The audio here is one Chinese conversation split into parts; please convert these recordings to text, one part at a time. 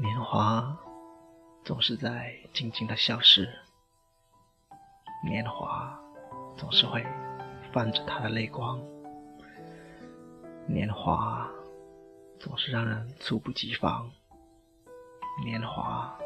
年华总是在静静的消失，年华总是会泛着它的泪光，年华总是让人猝不及防，年华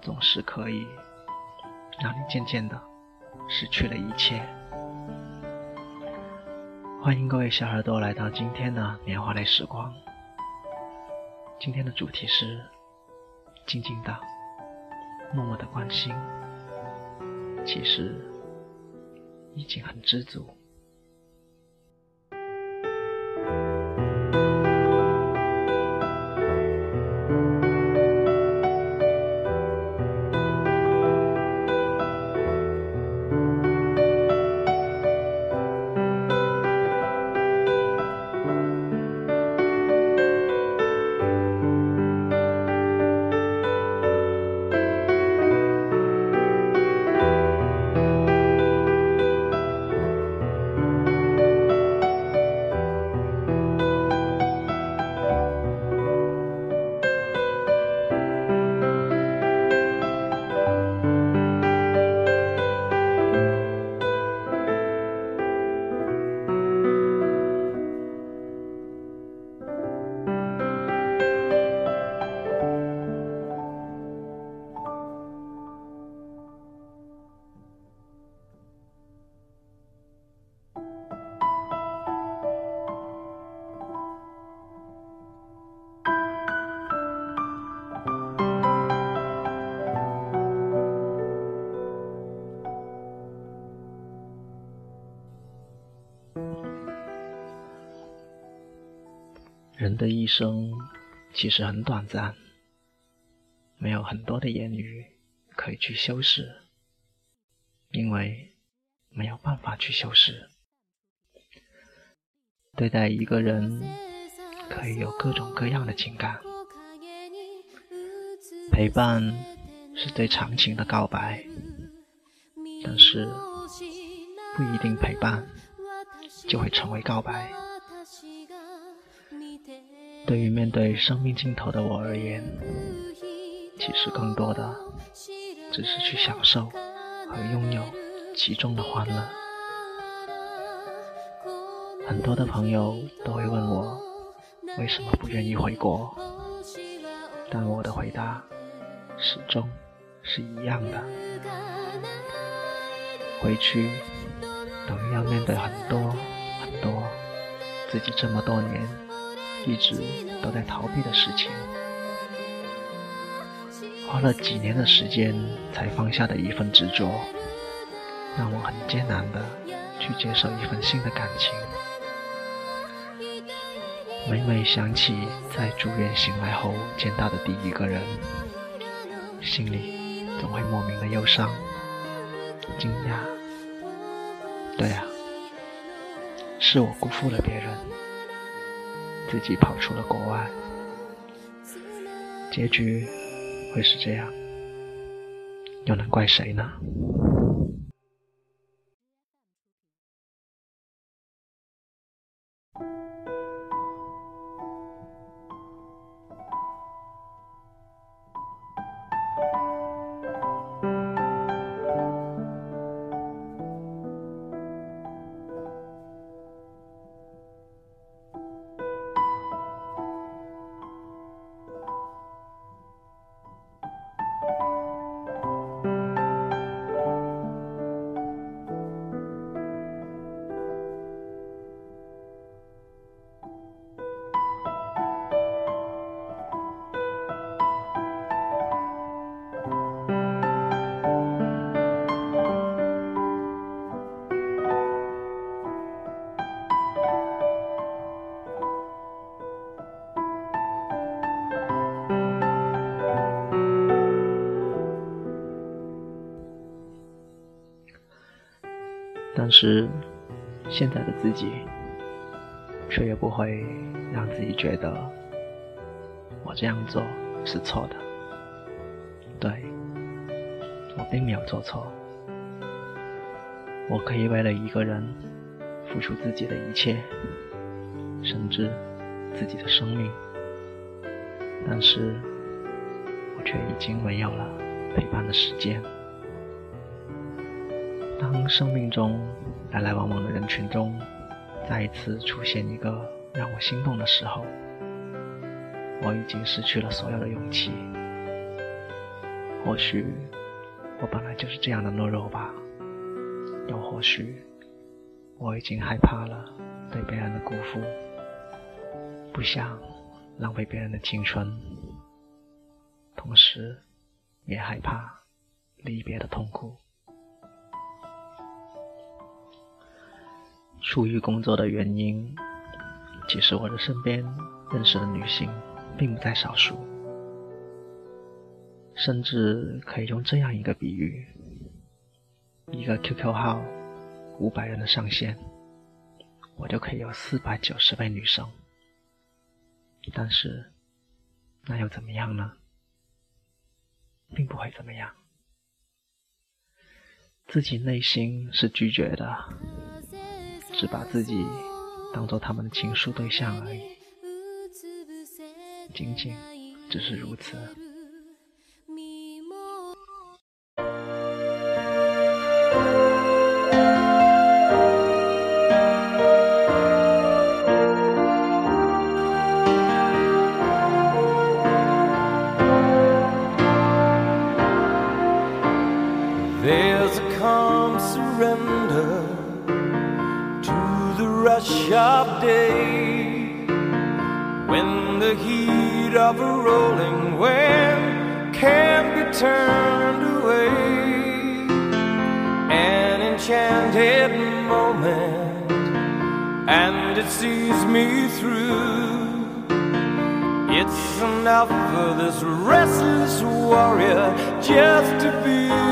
总是可以让你渐渐的失去了一切。欢迎各位小耳朵来到今天的年华类时光。今天的主题是静静的、默默的关心，其实已经很知足。的一生其实很短暂，没有很多的言语可以去修饰，因为没有办法去修饰。对待一个人，可以有各种各样的情感，陪伴是最长情的告白，但是不一定陪伴就会成为告白。对于面对生命尽头的我而言，其实更多的只是去享受和拥有其中的欢乐。很多的朋友都会问我为什么不愿意回国，但我的回答始终是一样的：回去等于要面对很多很多自己这么多年。一直都在逃避的事情，花了几年的时间才放下的一份执着，让我很艰难的去接受一份新的感情。每每想起在住院醒来后见到的第一个人，心里总会莫名的忧伤、惊讶。对啊，是我辜负了别人。自己跑出了国外，结局会是这样，又能怪谁呢？但是，现在的自己，却也不会让自己觉得我这样做是错的。对，我并没有做错。我可以为了一个人付出自己的一切，甚至自己的生命，但是我却已经没有了陪伴的时间。当生命中来来往往的人群中，再一次出现一个让我心动的时候，我已经失去了所有的勇气。或许我本来就是这样的懦弱吧，又或许我已经害怕了对别人的辜负，不想浪费别人的青春，同时也害怕离别的痛苦。出于工作的原因，其实我的身边认识的女性并不在少数，甚至可以用这样一个比喻：一个 QQ 号五百人的上限，我就可以有四百九十位女生。但是，那又怎么样呢？并不会怎么样，自己内心是拒绝的。只把自己当做他们的情书对象而已，仅仅只是如此。Of day when the heat of a rolling wave can be turned away. An enchanted moment, and it sees me through. It's enough for this restless warrior just to be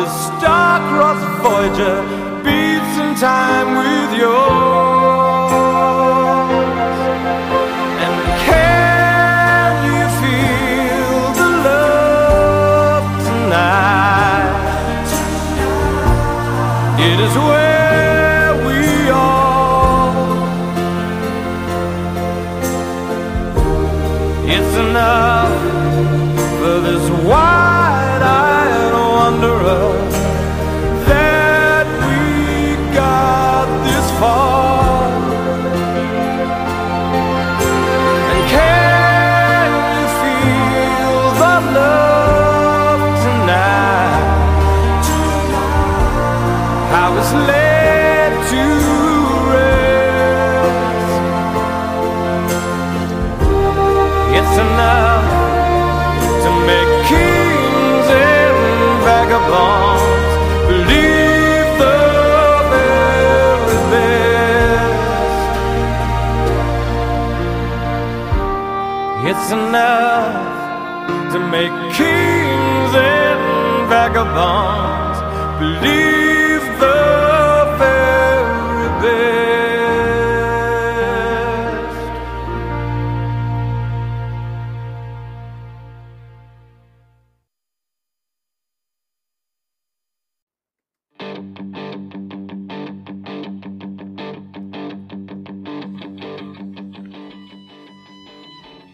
the star-crossed Voyager beats in time with yours.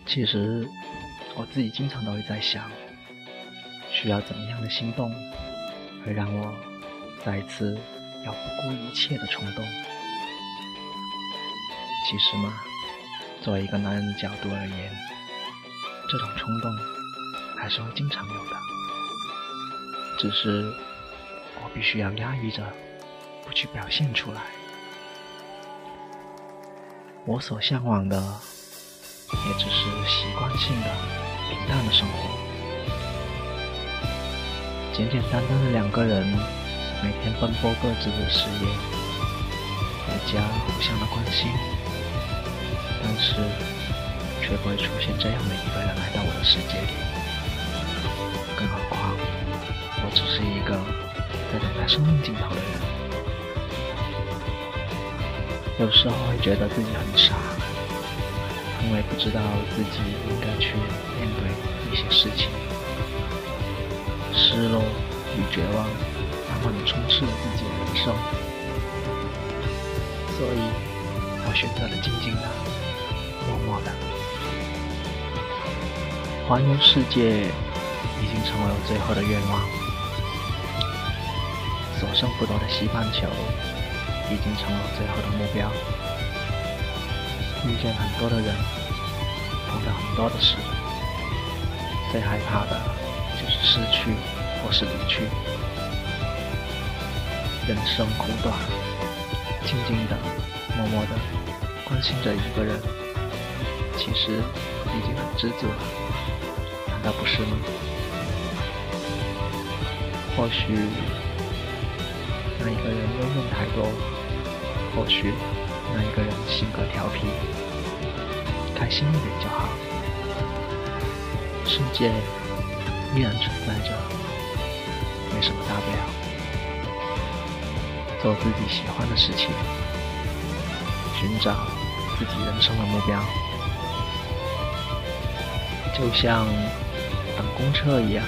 其实我自己经常都会在想，需要怎么样的心动，会让我再一次要不顾一切的冲动？其实嘛，作为一个男人的角度而言，这种冲动还是会经常有的，只是我必须要压抑着，不去表现出来。我所向往的。也只是习惯性的平淡的生活，简简单单的两个人，每天奔波各自的事业，回家互相的关心，但是却不会出现这样的一个人来到我的世界里。更何况，我只是一个在等待生命尽头的人，有时候会觉得自己很傻。因为不知道自己应该去面对一些事情，失落与绝望慢慢的充斥了自己的人生，所以我选择了静静的、默默的环游世界，已经成为我最后的愿望。所剩不多的西半球，已经成了最后的目标。遇见很多的人，碰到很多的事，最害怕的就是失去或是离去。人生苦短，静静的、默默的关心着一个人，其实已经很知足了，难道不是吗？或许那一个人忧闷太多，或许。那一个人性格调皮，开心一点就好。世界依然存在着，没什么大不了。做自己喜欢的事情，寻找自己人生的目标，就像等公车一样，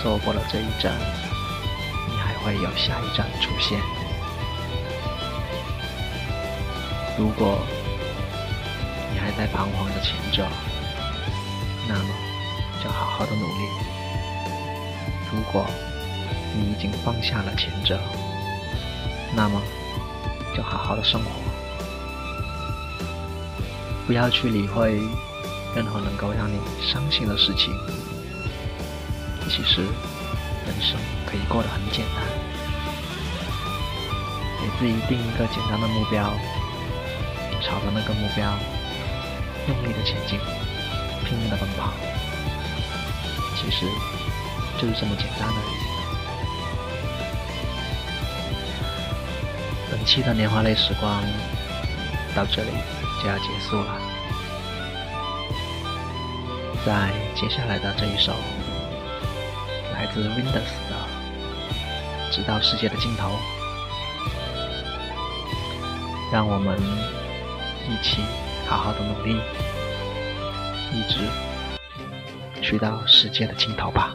错过了这一站，你还会有下一站出现。如果你还在彷徨着前者，那么就好好的努力；如果你已经放下了前者，那么就好好的生活。不要去理会任何能够让你伤心的事情。其实，人生可以过得很简单，给自己定一个简单的目标。朝着那个目标用力的前进，拼命的奔跑，其实就是这么简单而已。期的年华类时光到这里就要结束了，在接下来的这一首来自 Windows 的《直到世界的尽头》，让我们。一起好好的努力，一直去到世界的尽头吧。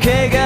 걔가